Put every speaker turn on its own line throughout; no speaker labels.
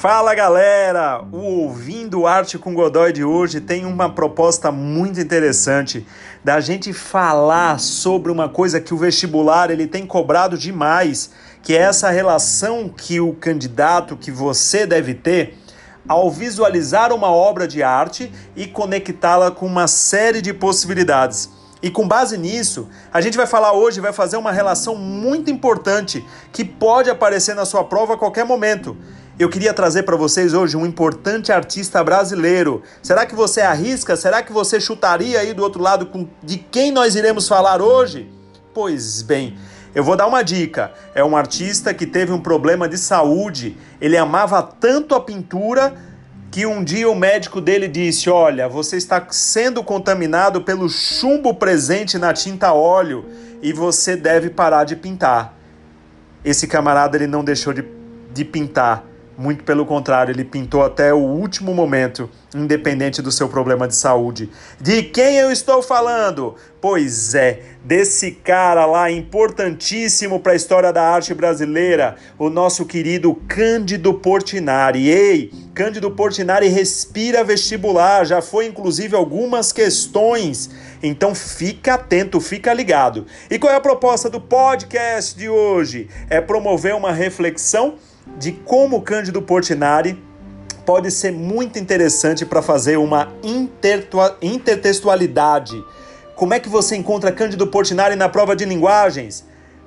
Fala galera! O Ouvindo Arte com Godoy de hoje tem uma proposta muito interessante da gente falar sobre uma coisa que o vestibular ele tem cobrado demais, que é essa relação que o candidato, que você deve ter ao visualizar uma obra de arte e conectá-la com uma série de possibilidades. E com base nisso, a gente vai falar hoje, vai fazer uma relação muito importante que pode aparecer na sua prova a qualquer momento eu queria trazer para vocês hoje um importante artista brasileiro. Será que você arrisca? Será que você chutaria aí do outro lado com de quem nós iremos falar hoje? Pois bem, eu vou dar uma dica. É um artista que teve um problema de saúde. Ele amava tanto a pintura que um dia o médico dele disse: Olha, você está sendo contaminado pelo chumbo presente na tinta óleo e você deve parar de pintar. Esse camarada ele não deixou de, de pintar muito pelo contrário, ele pintou até o último momento, independente do seu problema de saúde. De quem eu estou falando? Pois é, desse cara lá importantíssimo para a história da arte brasileira, o nosso querido Cândido Portinari. Ei, Cândido Portinari respira vestibular, já foi inclusive algumas questões. Então fica atento, fica ligado. E qual é a proposta do podcast de hoje? É promover uma reflexão de como Cândido Portinari pode ser muito interessante para fazer uma intertextualidade. Como é que você encontra Cândido Portinari na prova de linguagens?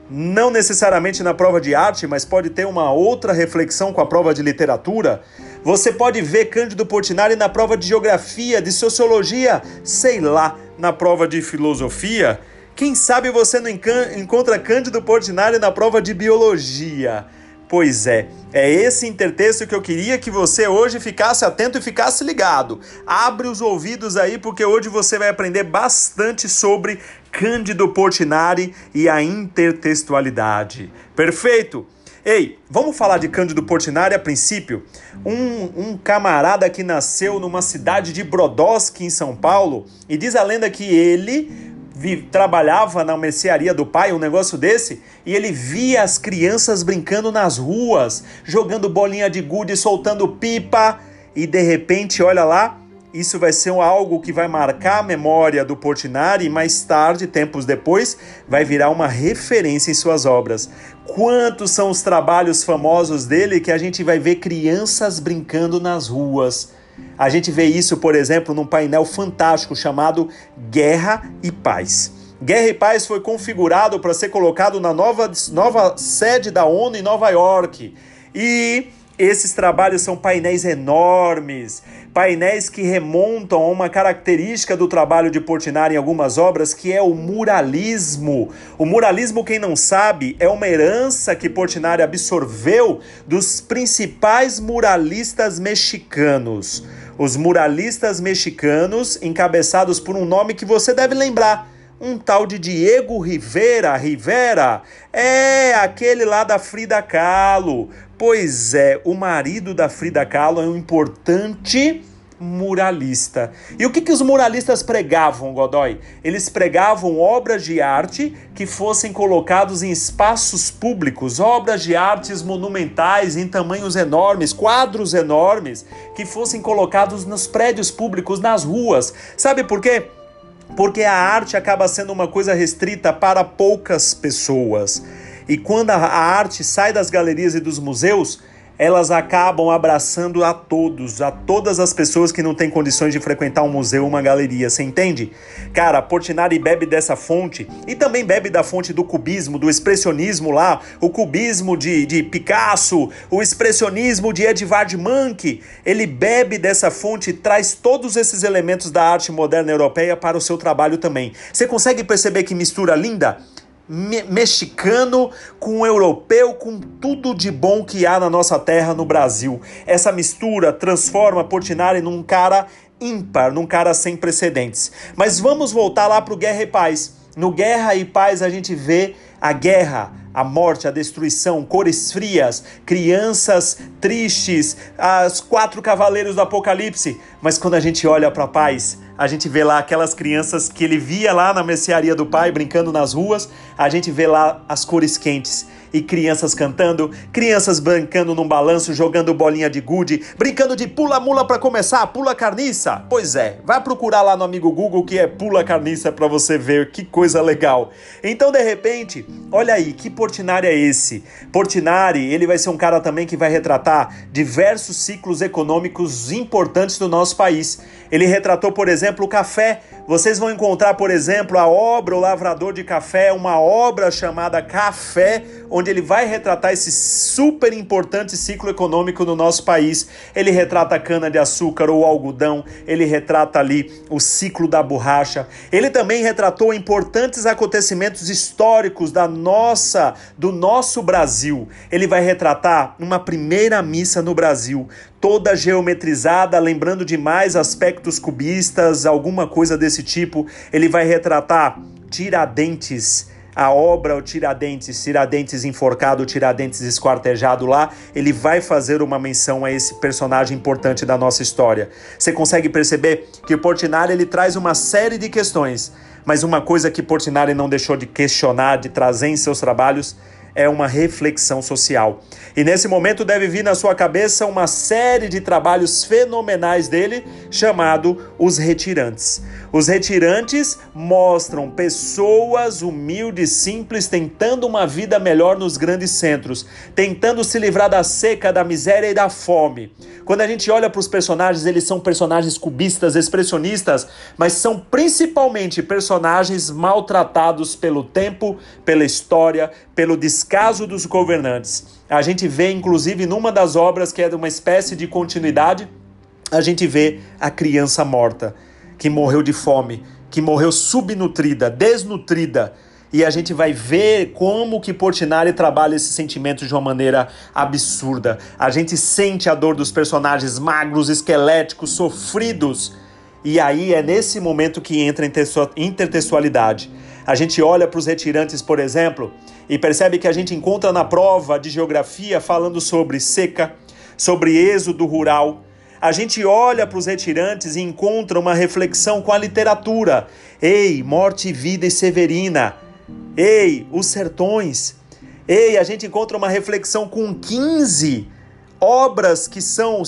Não necessariamente na prova de arte, mas pode ter uma outra reflexão com a prova de literatura. Você pode ver Cândido Portinari na prova de geografia, de sociologia, sei lá, na prova de filosofia. Quem sabe você não encontra Cândido Portinari na prova de biologia? Pois é, é esse intertexto que eu queria que você hoje ficasse atento e ficasse ligado. Abre os ouvidos aí, porque hoje você vai aprender bastante sobre Cândido Portinari e a intertextualidade. Perfeito? Ei, vamos falar de Cândido Portinari a princípio? Um, um camarada que nasceu numa cidade de Brodowski, em São Paulo, e diz a lenda que ele trabalhava na mercearia do pai, um negócio desse, e ele via as crianças brincando nas ruas, jogando bolinha de gude, soltando pipa, e de repente, olha lá, isso vai ser algo que vai marcar a memória do Portinari e mais tarde, tempos depois, vai virar uma referência em suas obras. Quantos são os trabalhos famosos dele que a gente vai ver crianças brincando nas ruas? A gente vê isso, por exemplo, num painel fantástico chamado Guerra e Paz. Guerra e Paz foi configurado para ser colocado na nova, nova sede da ONU em Nova York. E esses trabalhos são painéis enormes, painéis que remontam a uma característica do trabalho de Portinari em algumas obras, que é o muralismo. O muralismo, quem não sabe, é uma herança que Portinari absorveu dos principais muralistas mexicanos. Os muralistas mexicanos, encabeçados por um nome que você deve lembrar, um tal de Diego Rivera, Rivera, é aquele lá da Frida Kahlo. Pois é, o marido da Frida Kahlo é um importante muralista. E o que, que os muralistas pregavam, Godoy? Eles pregavam obras de arte que fossem colocados em espaços públicos, obras de artes monumentais em tamanhos enormes, quadros enormes, que fossem colocados nos prédios públicos, nas ruas. Sabe por quê? Porque a arte acaba sendo uma coisa restrita para poucas pessoas. E quando a arte sai das galerias e dos museus, elas acabam abraçando a todos, a todas as pessoas que não têm condições de frequentar um museu uma galeria, você entende? Cara, Portinari bebe dessa fonte e também bebe da fonte do cubismo, do expressionismo lá, o cubismo de, de Picasso, o expressionismo de Edvard Munch. Ele bebe dessa fonte e traz todos esses elementos da arte moderna europeia para o seu trabalho também. Você consegue perceber que mistura linda? Me mexicano com europeu, com tudo de bom que há na nossa terra, no Brasil. Essa mistura transforma Portinari num cara ímpar, num cara sem precedentes. Mas vamos voltar lá para o Guerra e Paz. No Guerra e Paz a gente vê a guerra, a morte, a destruição, cores frias, crianças tristes, os quatro cavaleiros do Apocalipse. Mas quando a gente olha para a paz, a gente vê lá aquelas crianças que ele via lá na mercearia do pai brincando nas ruas, a gente vê lá as cores quentes. E crianças cantando, crianças brincando num balanço, jogando bolinha de gude, brincando de pula-mula para começar, pula carniça. Pois é, vai procurar lá no amigo Google que é pula carniça para você ver que coisa legal. Então, de repente, olha aí, que Portinari é esse? Portinari, ele vai ser um cara também que vai retratar diversos ciclos econômicos importantes do nosso país. Ele retratou, por exemplo, o café. Vocês vão encontrar, por exemplo, a obra O Lavrador de Café, uma obra chamada Café, onde ele vai retratar esse super importante ciclo econômico no nosso país. Ele retrata a cana-de-açúcar ou algodão, ele retrata ali o ciclo da borracha. Ele também retratou importantes acontecimentos históricos da nossa, do nosso Brasil. Ele vai retratar uma primeira missa no Brasil, toda geometrizada, lembrando demais aspectos cubistas, alguma coisa desse tipo. Ele vai retratar Tiradentes, a obra o Tiradentes, Tiradentes enforcado, Tiradentes esquartejado lá, ele vai fazer uma menção a esse personagem importante da nossa história. Você consegue perceber que Portinari ele traz uma série de questões, mas uma coisa que Portinari não deixou de questionar, de trazer em seus trabalhos, é uma reflexão social. E nesse momento deve vir na sua cabeça uma série de trabalhos fenomenais dele, chamado Os Retirantes. Os retirantes mostram pessoas humildes, simples, tentando uma vida melhor nos grandes centros, tentando se livrar da seca, da miséria e da fome. Quando a gente olha para os personagens, eles são personagens cubistas, expressionistas, mas são principalmente personagens maltratados pelo tempo, pela história, pelo descaso dos governantes. A gente vê, inclusive, numa das obras que é de uma espécie de continuidade, a gente vê a criança morta que morreu de fome, que morreu subnutrida, desnutrida. E a gente vai ver como que Portinari trabalha esse sentimento de uma maneira absurda. A gente sente a dor dos personagens magros, esqueléticos, sofridos. E aí é nesse momento que entra a intertextualidade. A gente olha para os retirantes, por exemplo, e percebe que a gente encontra na prova de geografia falando sobre seca, sobre êxodo rural, a gente olha para os retirantes e encontra uma reflexão com a literatura. Ei, Morte, Vida e Severina. Ei, Os Sertões. Ei, a gente encontra uma reflexão com 15 obras que são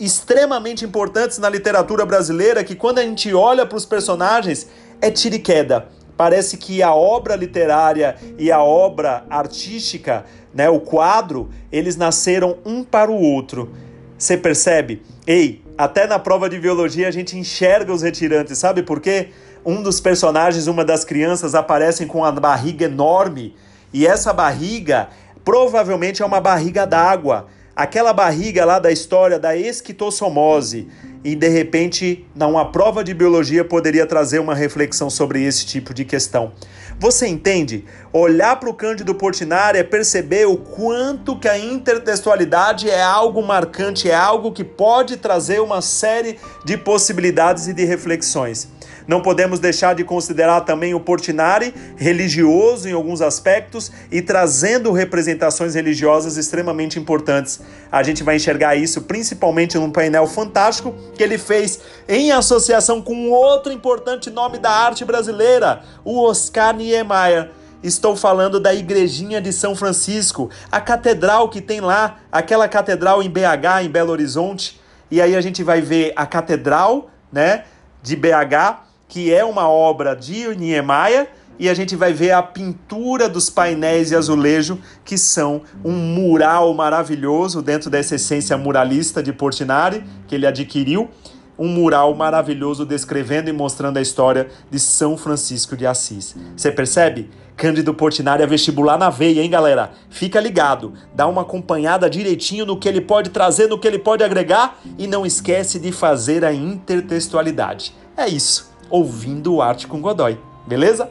extremamente importantes na literatura brasileira, que quando a gente olha para os personagens, é tira e queda. Parece que a obra literária e a obra artística, né, o quadro, eles nasceram um para o outro. Você percebe? Ei, até na prova de biologia a gente enxerga os retirantes, sabe por quê? Um dos personagens, uma das crianças, aparecem com a barriga enorme e essa barriga provavelmente é uma barriga d'água. Aquela barriga lá da história da esquitossomose. E de repente, numa prova de biologia, poderia trazer uma reflexão sobre esse tipo de questão. Você entende? Olhar para o Cândido Portinari é perceber o quanto que a intertextualidade é algo marcante, é algo que pode trazer uma série de possibilidades e de reflexões. Não podemos deixar de considerar também o Portinari religioso em alguns aspectos e trazendo representações religiosas extremamente importantes. A gente vai enxergar isso principalmente num painel fantástico que ele fez em associação com outro importante nome da arte brasileira, o Oscar Niemeyer. Estou falando da Igrejinha de São Francisco, a catedral que tem lá, aquela catedral em BH, em Belo Horizonte. E aí a gente vai ver a catedral, né, de BH que é uma obra de Niemeyer, e a gente vai ver a pintura dos painéis de azulejo, que são um mural maravilhoso dentro dessa essência muralista de Portinari, que ele adquiriu. Um mural maravilhoso descrevendo e mostrando a história de São Francisco de Assis. Você percebe? Cândido Portinari é vestibular na veia, hein, galera? Fica ligado, dá uma acompanhada direitinho no que ele pode trazer, no que ele pode agregar e não esquece de fazer a intertextualidade. É isso ouvindo Arte com Godoy. Beleza?